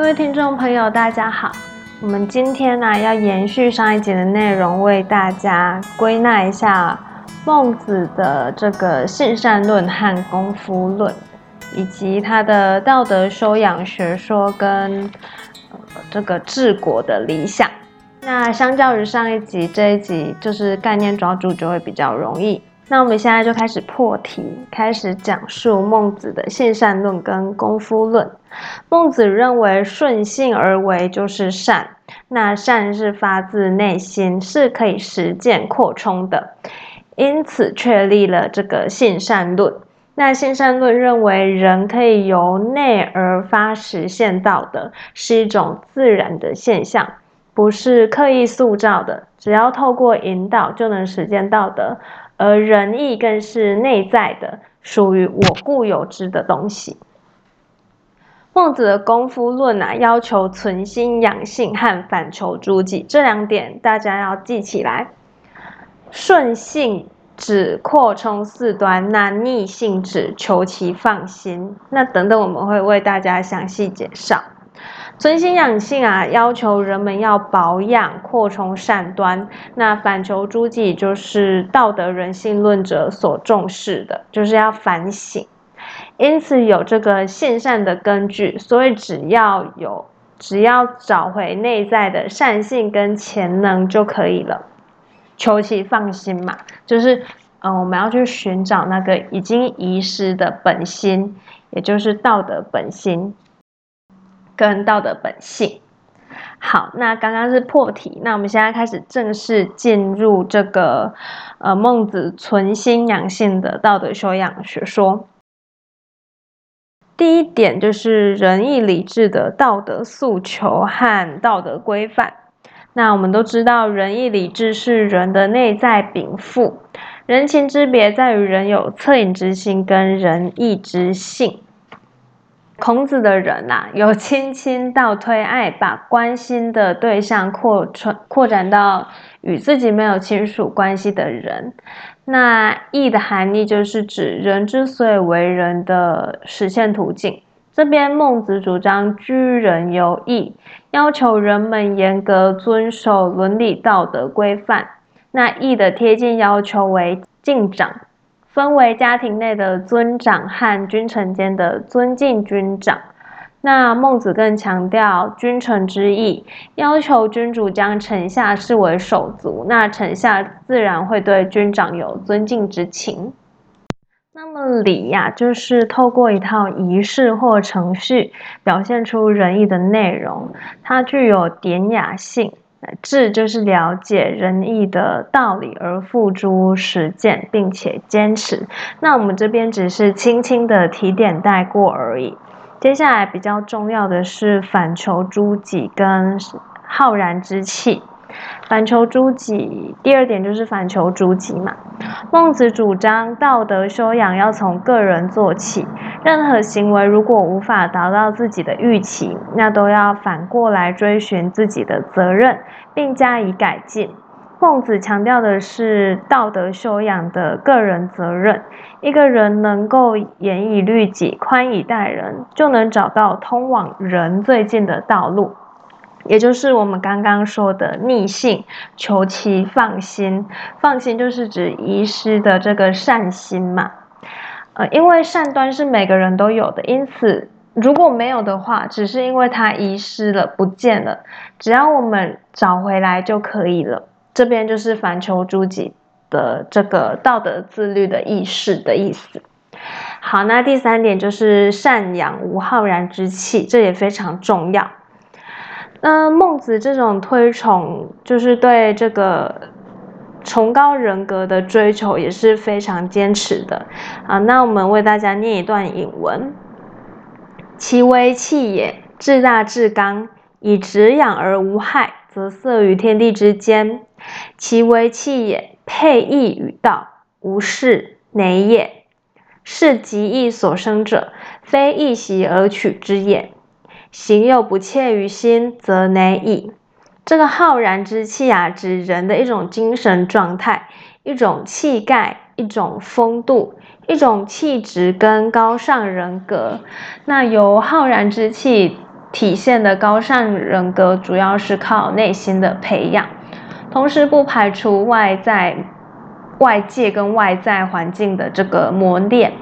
各位听众朋友，大家好。我们今天呢，要延续上一集的内容，为大家归纳一下孟子的这个性善论和功夫论，以及他的道德修养学说跟这个治国的理想。那相较于上一集，这一集就是概念抓住就会比较容易。那我们现在就开始破题，开始讲述孟子的性善论跟功夫论。孟子认为顺性而为就是善，那善是发自内心，是可以实践扩充的，因此确立了这个性善论。那性善论认为人可以由内而发实现道德，是一种自然的现象。不是刻意塑造的，只要透过引导就能实践道德，而仁义更是内在的，属于我固有之的东西。孟子的功夫论啊，要求存心养性和反求诸己这两点，大家要记起来。顺性指扩充四端，那逆性指求其放心。那等等，我们会为大家详细介绍。存心养性啊，要求人们要保养、扩充善端。那反求诸己，就是道德人性论者所重视的，就是要反省。因此有这个现善的根据，所以只要有，只要找回内在的善性跟潜能就可以了。求其放心嘛，就是嗯，我们要去寻找那个已经遗失的本心，也就是道德本心。跟道德本性。好，那刚刚是破题，那我们现在开始正式进入这个呃孟子存心养性的道德修养学说。第一点就是仁义礼智的道德诉求和道德规范。那我们都知道，仁义礼智是人的内在禀赋，人情之别在于人有恻隐之心跟仁义之性。孔子的人呐，有亲亲倒推爱，把关心的对象扩传扩展到与自己没有亲属关系的人。那义的含义就是指人之所以为人的实现途径。这边孟子主张居人有义，要求人们严格遵守伦理道德规范。那义的贴近要求为敬长。分为家庭内的尊长和君臣间的尊敬君长。那孟子更强调君臣之义，要求君主将臣下视为手足，那臣下自然会对君长有尊敬之情。那么礼呀，就是透过一套仪式或程序，表现出仁义的内容，它具有典雅性。智就是了解仁义的道理而付诸实践，并且坚持。那我们这边只是轻轻的提点带过而已。接下来比较重要的是反求诸己跟浩然之气。反求诸己，第二点就是反求诸己嘛。孟子主张道德修养要从个人做起，任何行为如果无法达到自己的预期，那都要反过来追寻自己的责任，并加以改进。孟子强调的是道德修养的个人责任。一个人能够严以律己、宽以待人，就能找到通往人最近的道路。也就是我们刚刚说的逆性，求其放心。放心就是指遗失的这个善心嘛。呃，因为善端是每个人都有的，因此如果没有的话，只是因为它遗失了、不见了，只要我们找回来就可以了。这边就是反求诸己的这个道德自律的意识的意思。好，那第三点就是善养无浩然之气，这也非常重要。那孟子这种推崇，就是对这个崇高人格的追求，也是非常坚持的啊。那我们为大家念一段引文：其为气也，至大至刚，以直养而无害，则色于天地之间。其为气也，配义与道，无事馁也。是极义所生者，非义习而取之也。行又不切于心，则难矣。这个浩然之气啊，指人的一种精神状态，一种气概，一种风度，一种气质跟高尚人格。那由浩然之气体现的高尚人格，主要是靠内心的培养，同时不排除外在外界跟外在环境的这个磨练。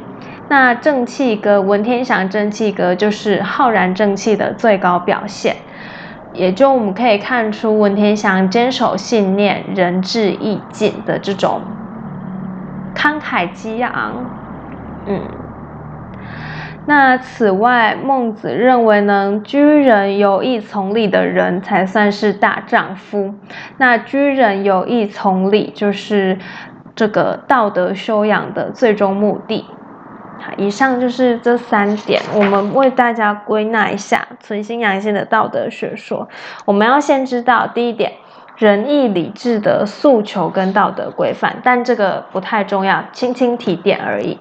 那正气歌，文天祥正气歌就是浩然正气的最高表现，也就我们可以看出文天祥坚守信念、仁至义尽的这种慷慨激昂。嗯，那此外，孟子认为呢，居人有义从礼的人才算是大丈夫。那居人有义从礼，就是这个道德修养的最终目的。以上就是这三点，我们为大家归纳一下存心养性的道德学说。我们要先知道第一点，仁义礼智的诉求跟道德规范，但这个不太重要，轻轻提点而已。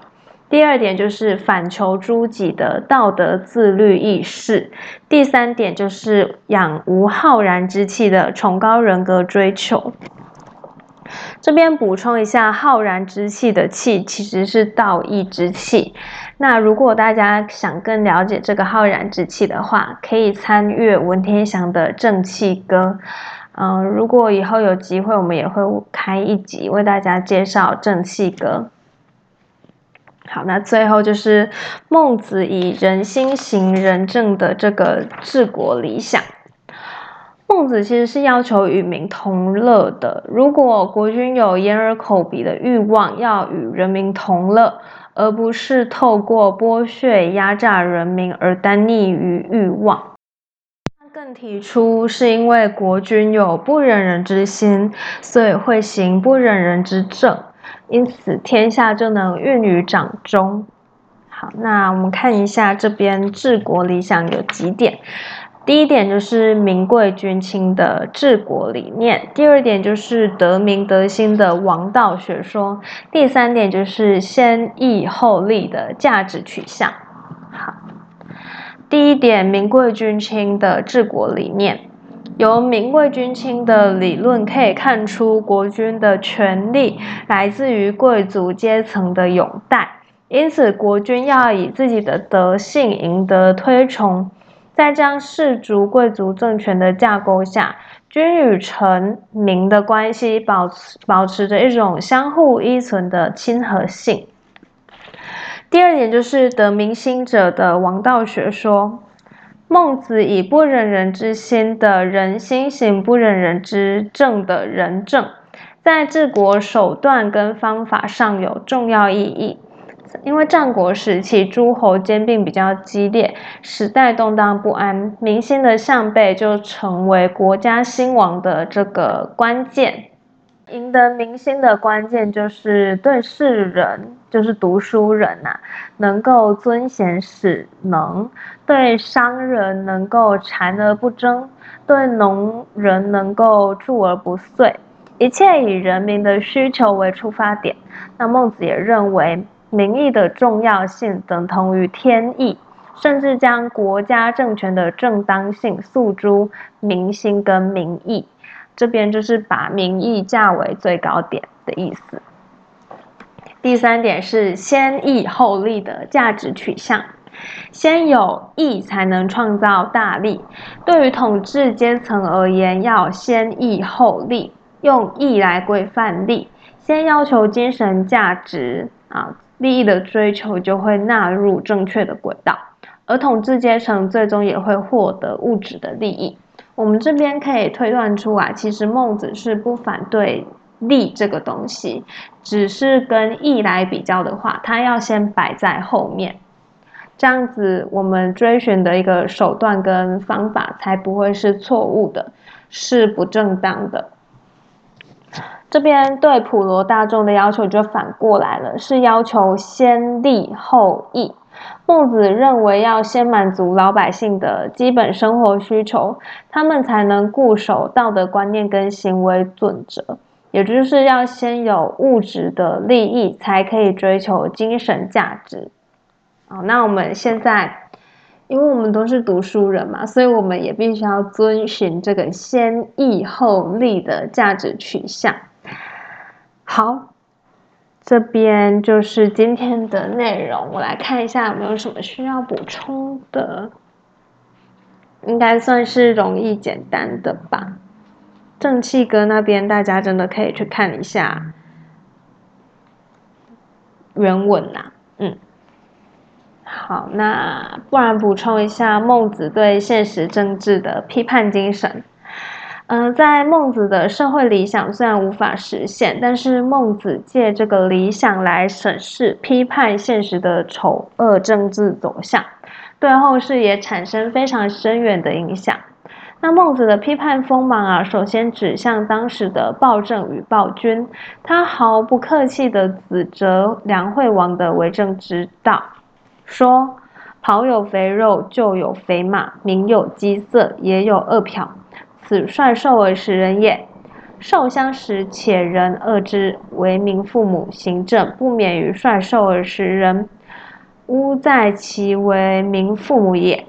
第二点就是反求诸己的道德自律意识。第三点就是养无浩然之气的崇高人格追求。这边补充一下，浩然之气的气其实是道义之气。那如果大家想更了解这个浩然之气的话，可以参阅文天祥的《正气歌》。嗯，如果以后有机会，我们也会开一集为大家介绍《正气歌》。好，那最后就是孟子以人心行仁政的这个治国理想。孟子其实是要求与民同乐的。如果国君有掩耳口鼻的欲望，要与人民同乐，而不是透过剥削压榨人民而单溺于欲望。他更提出，是因为国君有不忍人之心，所以会行不忍人之政，因此天下就能运于掌中。好，那我们看一下这边治国理想有几点。第一点就是民贵君轻的治国理念，第二点就是得民得心的王道学说，第三点就是先义后利的价值取向。好，第一点民贵君轻的治国理念，由民贵君轻的理论可以看出，国君的权力来自于贵族阶层的拥戴，因此国君要以自己的德性赢得推崇。在这样氏族贵族政权的架构下，君与臣民的关系保持保持着一种相互依存的亲和性。第二点就是得民心者的王道学说，孟子以不忍人之心的人心行不忍人之政的仁政，在治国手段跟方法上有重要意义。因为战国时期诸侯兼并比较激烈，时代动荡不安，民心的向背就成为国家兴亡的这个关键。赢得民心的关键就是对世人，就是读书人呐，能够尊贤使能；对商人能够禅而不争；对农人能够助而不遂。一切以人民的需求为出发点。那孟子也认为。民意的重要性等同于天意，甚至将国家政权的正当性诉诸民心跟民意。这边就是把民意价为最高点的意思。第三点是先义后利的价值取向，先有义才能创造大利。对于统治阶层而言，要先义后利，用义来规范利，先要求精神价值啊。利益的追求就会纳入正确的轨道，而统治阶层最终也会获得物质的利益。我们这边可以推断出啊，其实孟子是不反对利这个东西，只是跟义来比较的话，他要先摆在后面，这样子我们追寻的一个手段跟方法才不会是错误的，是不正当的。这边对普罗大众的要求就反过来了，是要求先利后义。孟子认为要先满足老百姓的基本生活需求，他们才能固守道德观念跟行为准则，也就是要先有物质的利益，才可以追求精神价值。好，那我们现在，因为我们都是读书人嘛，所以我们也必须要遵循这个先义后利的价值取向。好，这边就是今天的内容。我来看一下有没有什么需要补充的。应该算是容易简单的吧。正气歌那边大家真的可以去看一下原文呐，嗯。好，那不然补充一下孟子对现实政治的批判精神。嗯，在孟子的社会理想虽然无法实现，但是孟子借这个理想来审视、批判现实的丑恶政治走向，对后世也产生非常深远的影响。那孟子的批判锋芒啊，首先指向当时的暴政与暴君，他毫不客气地指责梁惠王的为政之道。说：袍有肥肉，就有肥马；民有饥色，也有饿殍。此率兽而食人也。兽相食，且人恶之，为民父母，行政不免于率兽而食人。吾在其为民父母也。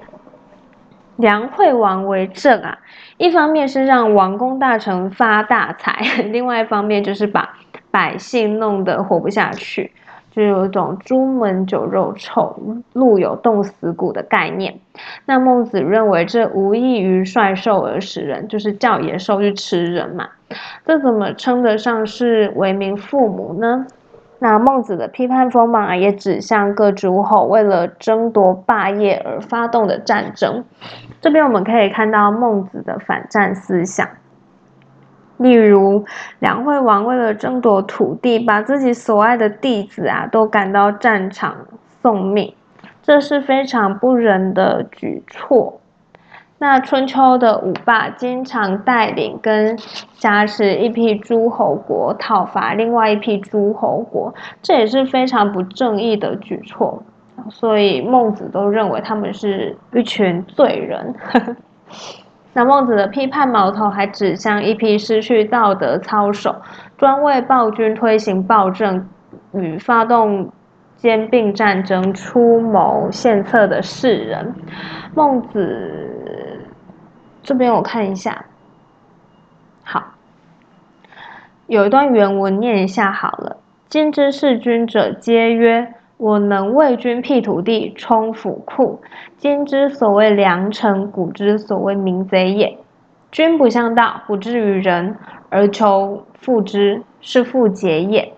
梁惠王为政啊，一方面是让王公大臣发大财，另外一方面就是把百姓弄得活不下去。就有一种“朱门酒肉臭，路有冻死骨”的概念。那孟子认为这无异于率兽而食人，就是叫野兽去吃人嘛。这怎么称得上是为民父母呢？那孟子的批判锋芒啊，也指向各诸侯为了争夺霸业而发动的战争。这边我们可以看到孟子的反战思想。例如，梁惠王为了争夺土地，把自己所爱的弟子啊都赶到战场送命，这是非常不仁的举措。那春秋的五霸经常带领跟挟持一批诸侯国讨伐另外一批诸侯国，这也是非常不正义的举措。所以孟子都认为他们是一群罪人。那孟子的批判矛头还指向一批失去道德操守、专为暴君推行暴政与发动兼并战争出谋献策的士人。孟子这边我看一下，好，有一段原文念一下好了。今之弑君者，皆曰。我能为君辟土地，充府库。今之所谓良臣，古之所谓民贼也。君不向道，不至于人，而求复之，是复节也。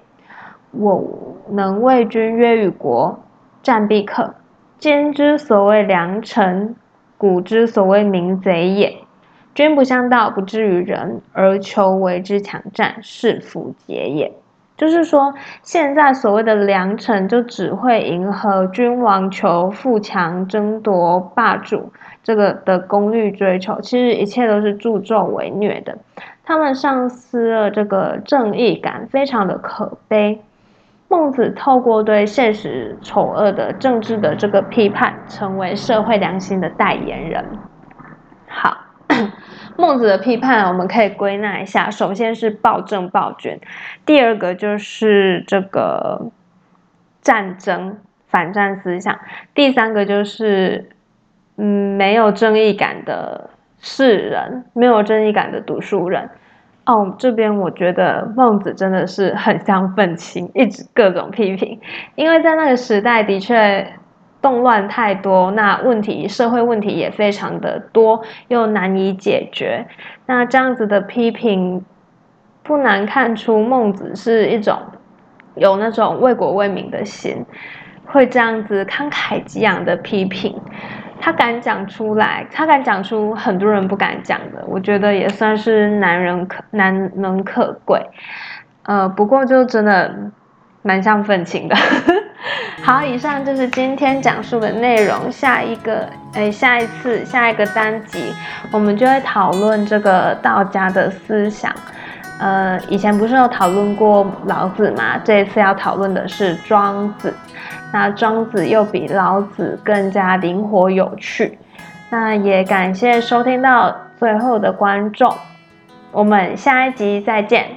我能为君约与国，战必克。今之所谓良臣，古之所谓民贼也。君不向道，不至于人，而求为之强战，是复节也。就是说，现在所谓的良臣，就只会迎合君王求富强、争夺霸主这个的功利追求。其实一切都是助纣为虐的，他们丧失了这个正义感，非常的可悲。孟子透过对现实丑恶的政治的这个批判，成为社会良心的代言人。孟子的批判，我们可以归纳一下：首先是暴政暴君，第二个就是这个战争反战思想，第三个就是嗯没有正义感的世人，没有正义感的读书人。哦，这边我觉得孟子真的是很像愤青，一直各种批评，因为在那个时代的确。动乱太多，那问题社会问题也非常的多，又难以解决。那这样子的批评，不难看出孟子是一种有那种为国为民的心，会这样子慷慨激昂的批评。他敢讲出来，他敢讲出很多人不敢讲的，我觉得也算是难人可难能可贵。呃，不过就真的蛮像愤青的。好，以上就是今天讲述的内容。下一个，哎，下一次下一个单集，我们就会讨论这个道家的思想。呃，以前不是有讨论过老子吗？这一次要讨论的是庄子。那庄子又比老子更加灵活有趣。那也感谢收听到最后的观众，我们下一集再见。